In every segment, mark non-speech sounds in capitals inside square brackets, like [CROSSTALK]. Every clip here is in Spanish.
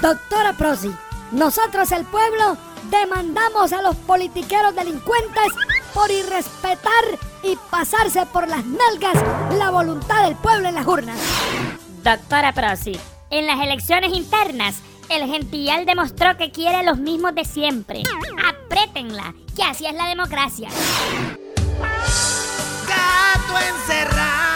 Doctora Prosi, nosotros el pueblo demandamos a los politiqueros delincuentes por irrespetar y pasarse por las nalgas la voluntad del pueblo en las urnas. Doctora Prosi, en las elecciones internas, el Gentillal demostró que quiere los mismos de siempre. Apriétenla, que así es la democracia. Gato encerrado.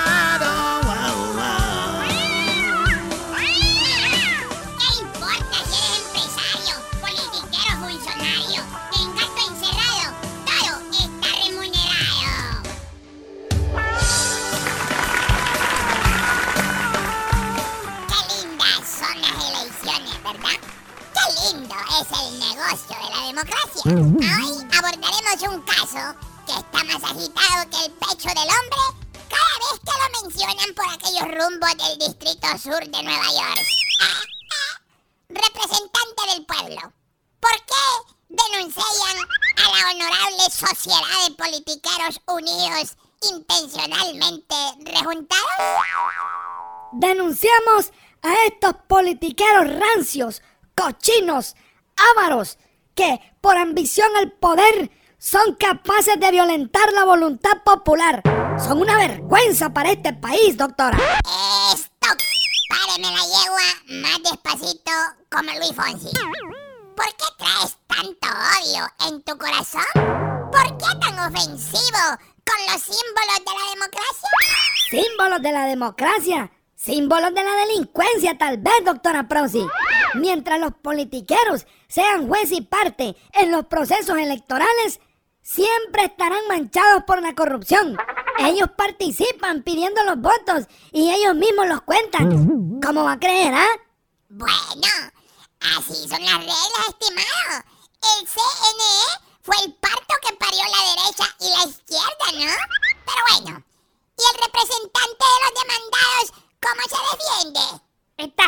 Democracia. Hoy abordaremos un caso que está más agitado que el pecho del hombre cada vez que lo mencionan por aquellos rumbos del Distrito Sur de Nueva York. [LAUGHS] Representante del pueblo, ¿por qué denuncian a la honorable Sociedad de Politiqueros Unidos intencionalmente rejuntados? Denunciamos a estos politiqueros rancios, cochinos, ávaros, que por ambición al poder son capaces de violentar la voluntad popular. Son una vergüenza para este país, doctora. Stop. Páreme la yegua más despacito como Luis Fonsi. ¿Por qué traes tanto odio en tu corazón? ¿Por qué tan ofensivo con los símbolos de la democracia? Símbolos de la democracia, símbolos de la delincuencia, tal vez, doctora Prosi. Mientras los politiqueros sean juez y parte en los procesos electorales, siempre estarán manchados por la corrupción. Ellos participan pidiendo los votos y ellos mismos los cuentan. ¿Cómo va a creer, ah? Bueno, así son las reglas, estimado. El CNE fue el parto que parió la derecha y la izquierda, ¿no? Pero bueno, ¿y el representante de los demandados cómo se defiende? Esta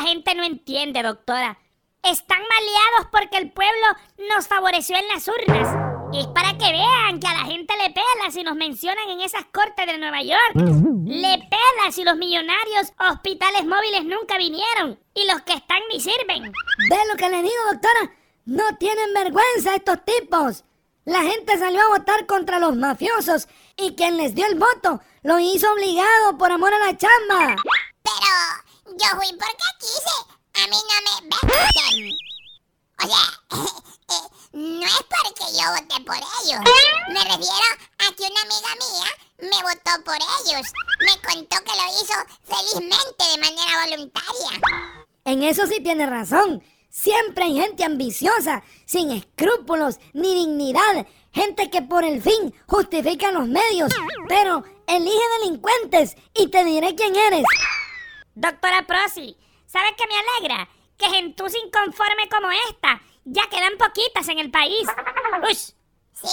doctora. Están maleados porque el pueblo nos favoreció en las urnas. Es para que vean que a la gente le pela si nos mencionan en esas cortes de Nueva York. Le pela si los millonarios hospitales móviles nunca vinieron. Y los que están ni sirven. ¿Ve lo que le digo, doctora? No tienen vergüenza estos tipos. La gente salió a votar contra los mafiosos y quien les dio el voto lo hizo obligado por amor a la chamba. Pero yo fui porque quise. A mí no me ven. O sea, eh, no es porque yo voté por ellos. Me refiero a que una amiga mía me votó por ellos. Me contó que lo hizo felizmente de manera voluntaria. En eso sí tiene razón. Siempre hay gente ambiciosa, sin escrúpulos ni dignidad. Gente que por el fin justifica los medios, pero elige delincuentes y te diré quién eres. Doctora Prosi, ¿sabes qué me alegra? Que gentuza inconforme como esta ya quedan poquitas en el país. Uy, Sí,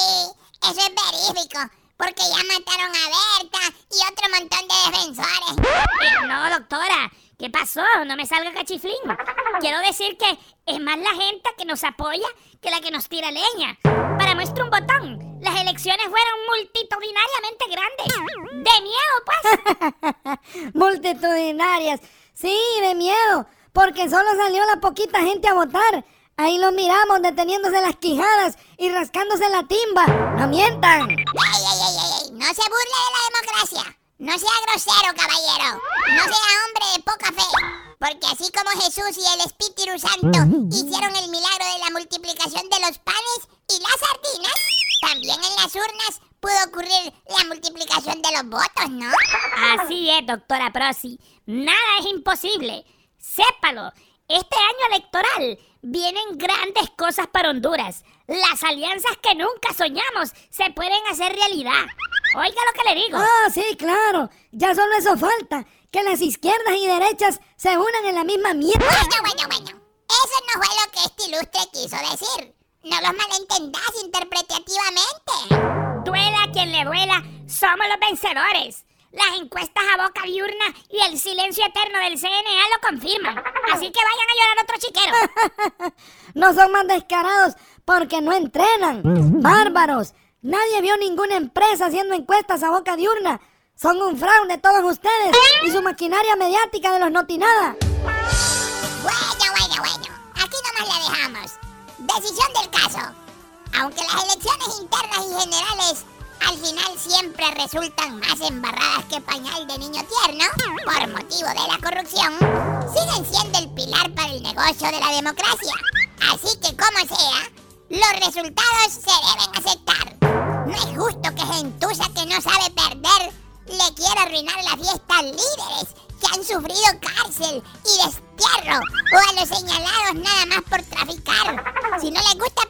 eso es verífico. Porque ya mataron a Berta y otro montón de defensores. eh, no, doctora. ¿Qué pasó? No me salga cachiflín. Quiero decir que es más la gente que nos apoya que la que nos tira leña. Para muestra un botón. Las elecciones fueron multitudinariamente grandes. De miedo, pues. [LAUGHS] Multitudinarias. Sí, de miedo, porque solo salió la poquita gente a votar. Ahí los miramos deteniéndose las quijadas y rascándose la timba. No mientan. ¡Ey, ey, ey, ey, ey! No se burle de la democracia. No sea grosero, caballero. No sea hombre de poca fe. Porque así como Jesús y el Espíritu Santo hicieron el milagro de la multiplicación de los panes y las sardinas, también en las urnas pudo ocurrir la multiplicación de los votos, ¿no? Así es, doctora Prosi. Nada es imposible. Sépalo. Este año electoral vienen grandes cosas para Honduras. Las alianzas que nunca soñamos se pueden hacer realidad. Oiga lo que le digo. Ah, sí, claro. Ya solo eso falta. Que las izquierdas y derechas se unan en la misma mierda. Bueno, bueno, bueno. Eso no fue lo que este ilustre quiso decir. No los malentendás interpretativamente. Duela quien le duela, somos los vencedores. Las encuestas a boca diurna y el silencio eterno del CNA lo confirman. Así que vayan a llorar otro chiquero. [LAUGHS] No son más descarados porque no entrenan. Bárbaros. Nadie vio ninguna empresa haciendo encuestas a boca diurna. Son un fraude todos ustedes y su maquinaria mediática de los notinada. Bueno, bueno, bueno. Aquí veamos. Decisión del caso. Aunque las elecciones internas y generales al final siempre resultan más embarradas que pañal de niño tierno, por motivo de la corrupción, siguen siendo el pilar para el negocio de la democracia. Así que como sea, los resultados se deben aceptar. No es justo que gentuza que no sabe perder le quiera arruinar la fiesta a líderes que han sufrido cárcel y destierro o a los señalados nada más por traficar. Si no les gusta